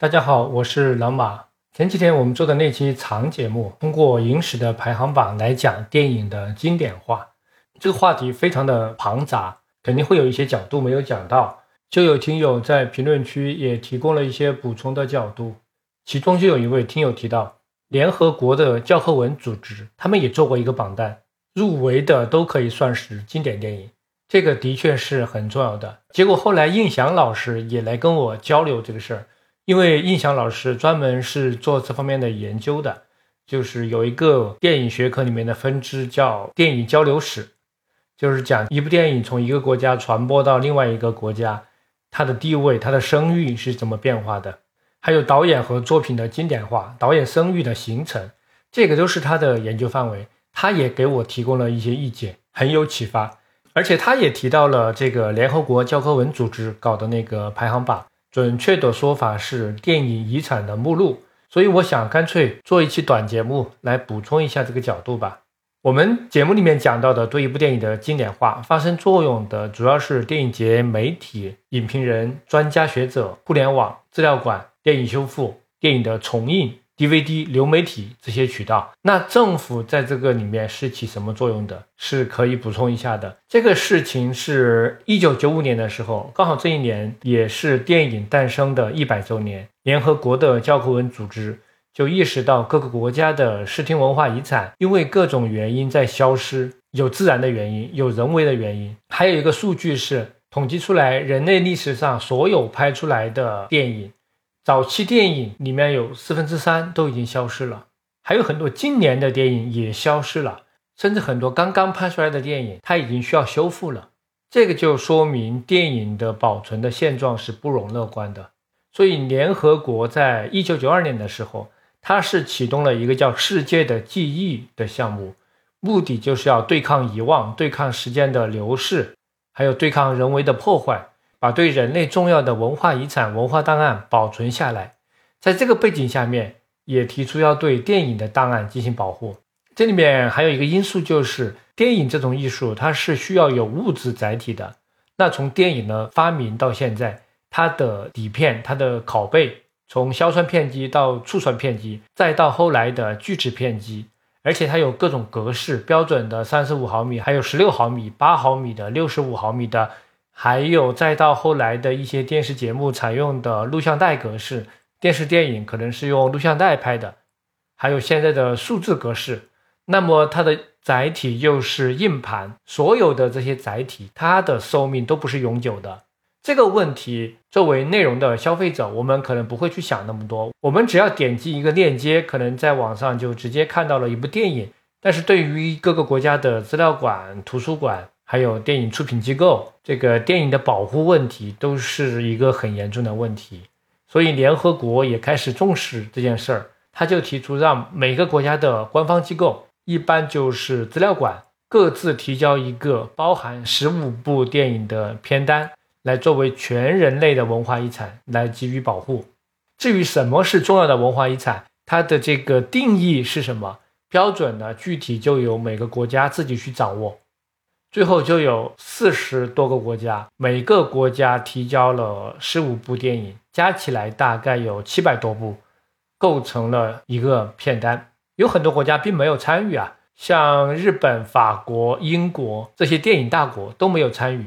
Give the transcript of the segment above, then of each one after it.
大家好，我是老马。前几天我们做的那期长节目，通过影史的排行榜来讲电影的经典化，这个话题非常的庞杂，肯定会有一些角度没有讲到。就有听友在评论区也提供了一些补充的角度，其中就有一位听友提到，联合国的教科文组织他们也做过一个榜单，入围的都可以算是经典电影，这个的确是很重要的。结果后来印翔老师也来跟我交流这个事儿。因为印象老师专门是做这方面的研究的，就是有一个电影学科里面的分支叫电影交流史，就是讲一部电影从一个国家传播到另外一个国家，它的地位、它的声誉是怎么变化的，还有导演和作品的经典化、导演声誉的形成，这个都是他的研究范围。他也给我提供了一些意见，很有启发。而且他也提到了这个联合国教科文组织搞的那个排行榜。准确的说法是电影遗产的目录，所以我想干脆做一期短节目来补充一下这个角度吧。我们节目里面讲到的对一部电影的经典化发生作用的，主要是电影节、媒体、影评人、专家学者、互联网、资料馆、电影修复、电影的重映。DVD 流媒体这些渠道，那政府在这个里面是起什么作用的？是可以补充一下的。这个事情是一九九五年的时候，刚好这一年也是电影诞生的一百周年。联合国的教科文组织就意识到各个国家的视听文化遗产因为各种原因在消失，有自然的原因，有人为的原因。还有一个数据是统计出来，人类历史上所有拍出来的电影。早期电影里面有四分之三都已经消失了，还有很多今年的电影也消失了，甚至很多刚刚拍出来的电影它已经需要修复了。这个就说明电影的保存的现状是不容乐观的。所以联合国在一九九二年的时候，它是启动了一个叫“世界的记忆”的项目，目的就是要对抗遗忘、对抗时间的流逝，还有对抗人为的破坏。把对人类重要的文化遗产、文化档案保存下来，在这个背景下面，也提出要对电影的档案进行保护。这里面还有一个因素，就是电影这种艺术，它是需要有物质载体的。那从电影的发明到现在，它的底片、它的拷贝，从硝酸片机到醋酸片机，再到后来的聚酯片机，而且它有各种格式，标准的三十五毫米，还有十六毫米、八毫米的、六十五毫米的。还有再到后来的一些电视节目采用的录像带格式，电视电影可能是用录像带拍的，还有现在的数字格式，那么它的载体又是硬盘，所有的这些载体，它的寿命都不是永久的。这个问题，作为内容的消费者，我们可能不会去想那么多，我们只要点击一个链接，可能在网上就直接看到了一部电影。但是对于各个国家的资料馆、图书馆，还有电影出品机构，这个电影的保护问题都是一个很严重的问题，所以联合国也开始重视这件事儿。他就提出让每个国家的官方机构，一般就是资料馆，各自提交一个包含十五部电影的片单，来作为全人类的文化遗产来给予保护。至于什么是重要的文化遗产，它的这个定义是什么标准呢？具体就由每个国家自己去掌握。最后就有四十多个国家，每个国家提交了十五部电影，加起来大概有七百多部，构成了一个片单。有很多国家并没有参与啊，像日本、法国、英国这些电影大国都没有参与，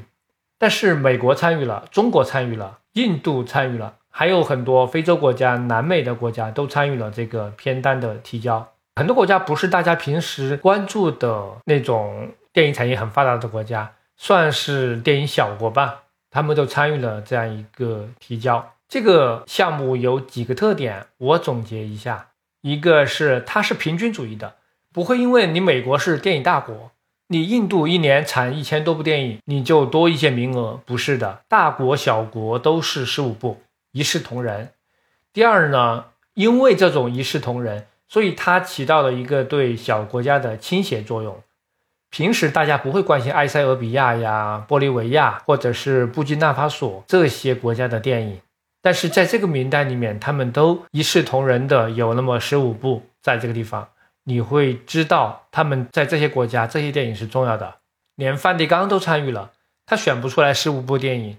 但是美国参与了，中国参与了，印度参与了，还有很多非洲国家、南美的国家都参与了这个片单的提交。很多国家不是大家平时关注的那种。电影产业很发达的国家，算是电影小国吧，他们都参与了这样一个提交。这个项目有几个特点，我总结一下：一个是它是平均主义的，不会因为你美国是电影大国，你印度一年产一千多部电影，你就多一些名额，不是的，大国小国都是十五部，一视同仁。第二呢，因为这种一视同仁，所以它起到了一个对小国家的倾斜作用。平时大家不会关心埃塞俄比亚呀、玻利维亚或者是布基纳法索这些国家的电影，但是在这个名单里面，他们都一视同仁的有那么十五部在这个地方，你会知道他们在这些国家这些电影是重要的。连梵蒂冈都参与了，他选不出来十五部电影，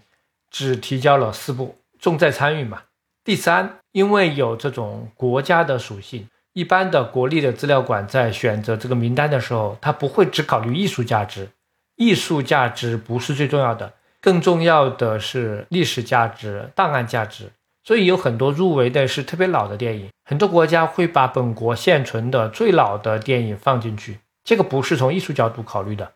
只提交了四部，重在参与嘛。第三，因为有这种国家的属性，一般的国立的资料馆在选择这个名单的时候，它不会只考虑艺术价值，艺术价值不是最重要的，更重要的是历史价值、档案价值。所以有很多入围的是特别老的电影，很多国家会把本国现存的最老的电影放进去，这个不是从艺术角度考虑的。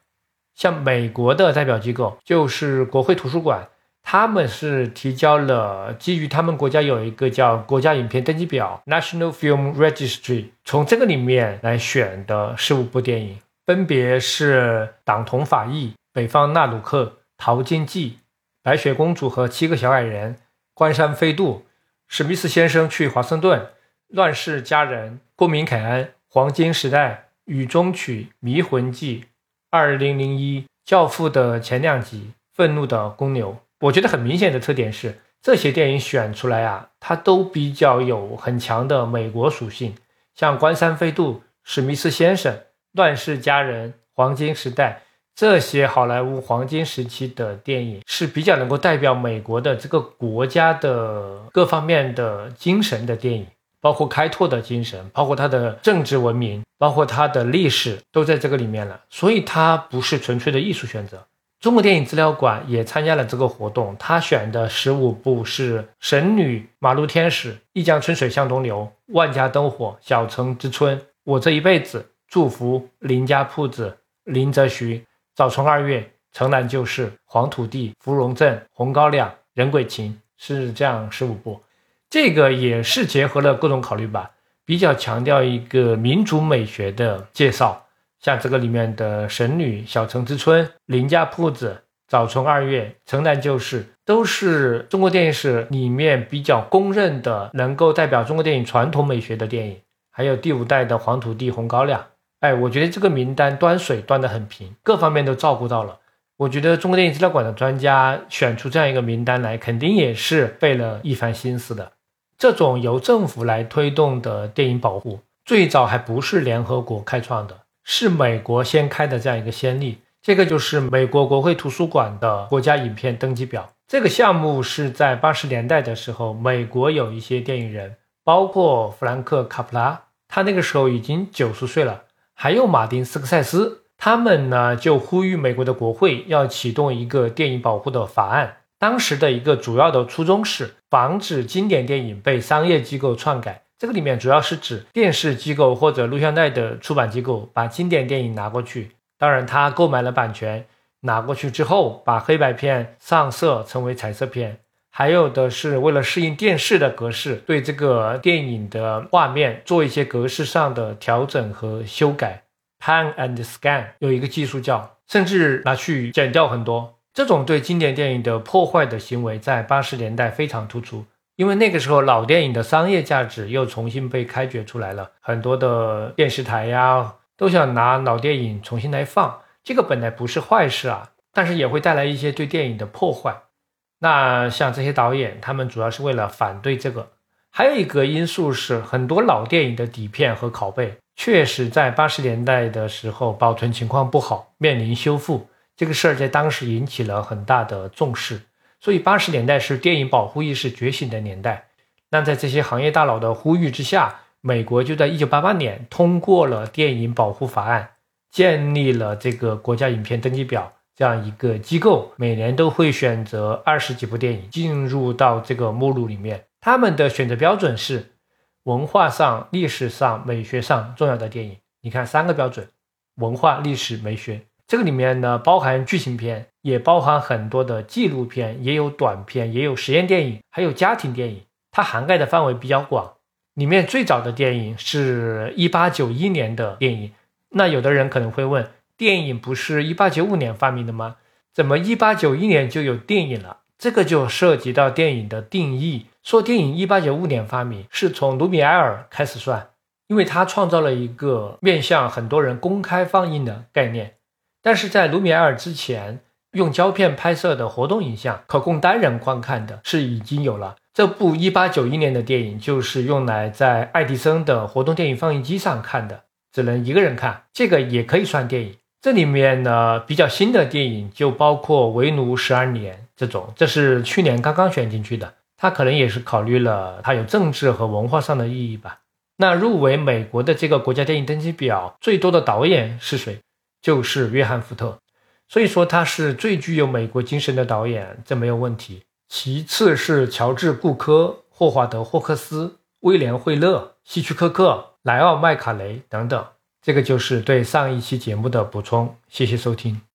像美国的代表机构就是国会图书馆。他们是提交了基于他们国家有一个叫国家影片登记表 （National Film Registry），从这个里面来选的十五部电影，分别是《党同法异》《北方纳鲁克》《淘金记》《白雪公主和七个小矮人》《关山飞渡》《史密斯先生去华盛顿》《乱世佳人》《公民凯恩》《黄金时代》《雨中曲》《迷魂记》《二零零一》《教父》的前两集《愤怒的公牛》。我觉得很明显的特点是，这些电影选出来啊，它都比较有很强的美国属性。像《关山飞渡》《史密斯先生》《乱世佳人》《黄金时代》这些好莱坞黄金时期的电影，是比较能够代表美国的这个国家的各方面的精神的电影，包括开拓的精神，包括它的政治文明，包括它的历史，都在这个里面了。所以它不是纯粹的艺术选择。中国电影资料馆也参加了这个活动，他选的十五部是《神女》《马路天使》《一江春水向东流》《万家灯火》《小城之春》《我这一辈子》《祝福》《林家铺子》《林则徐》《早春二月》《城南旧事》《黄土地》《芙蓉镇》《红高粱》《人鬼情》是这样十五部，这个也是结合了各种考虑吧，比较强调一个民族美学的介绍。像这个里面的《神女》《小城之春》《林家铺子》《早春二月》《城南旧事》，都是中国电影史里面比较公认的，能够代表中国电影传统美学的电影。还有第五代的《黄土地红高粱》。哎，我觉得这个名单端水端得很平，各方面都照顾到了。我觉得中国电影资料馆的专家选出这样一个名单来，肯定也是费了一番心思的。这种由政府来推动的电影保护，最早还不是联合国开创的。是美国先开的这样一个先例，这个就是美国国会图书馆的国家影片登记表。这个项目是在八十年代的时候，美国有一些电影人，包括弗兰克·卡普拉，他那个时候已经九十岁了，还有马丁·斯科塞斯，他们呢就呼吁美国的国会要启动一个电影保护的法案。当时的一个主要的初衷是防止经典电影被商业机构篡改。这个里面主要是指电视机构或者录像带的出版机构把经典电影拿过去，当然他购买了版权，拿过去之后把黑白片上色成为彩色片，还有的是为了适应电视的格式，对这个电影的画面做一些格式上的调整和修改，pan and scan 有一个技术叫，甚至拿去剪掉很多，这种对经典电影的破坏的行为在八十年代非常突出。因为那个时候老电影的商业价值又重新被开掘出来了，很多的电视台呀都想拿老电影重新来放，这个本来不是坏事啊，但是也会带来一些对电影的破坏。那像这些导演，他们主要是为了反对这个。还有一个因素是，很多老电影的底片和拷贝确实在八十年代的时候保存情况不好，面临修复，这个事儿在当时引起了很大的重视。所以八十年代是电影保护意识觉醒的年代。那在这些行业大佬的呼吁之下，美国就在一九八八年通过了电影保护法案，建立了这个国家影片登记表这样一个机构，每年都会选择二十几部电影进入到这个目录里面。他们的选择标准是文化上、历史上、美学上重要的电影。你看三个标准：文化、历史、美学。这个里面呢，包含剧情片，也包含很多的纪录片，也有短片，也有实验电影，还有家庭电影。它涵盖的范围比较广。里面最早的电影是一八九一年的电影。那有的人可能会问，电影不是一八九五年发明的吗？怎么一八九一年就有电影了？这个就涉及到电影的定义。说电影一八九五年发明，是从卢米埃尔开始算，因为他创造了一个面向很多人公开放映的概念。但是在卢米埃尔之前，用胶片拍摄的活动影像可供单人观看的是已经有了。这部1891年的电影就是用来在爱迪生的活动电影放映机上看的，只能一个人看，这个也可以算电影。这里面呢比较新的电影就包括《为奴十二年》这种，这是去年刚刚选进去的。他可能也是考虑了它有政治和文化上的意义吧。那入围美国的这个国家电影登记表最多的导演是谁？就是约翰·福特。所以说他是最具有美国精神的导演，这没有问题。其次是乔治·顾科、霍华德·霍克斯、威廉·惠勒、希区柯克、莱奥·麦卡雷等等。这个就是对上一期节目的补充。谢谢收听。